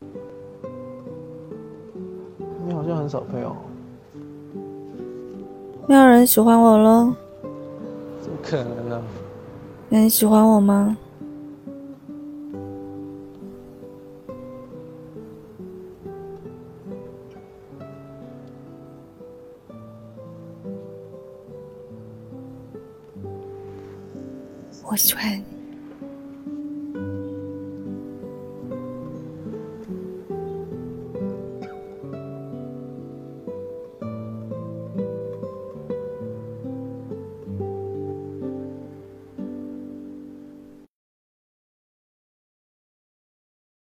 你好像很少朋友。没有人喜欢我了怎么可能呢？那你喜欢我吗？我喜欢你。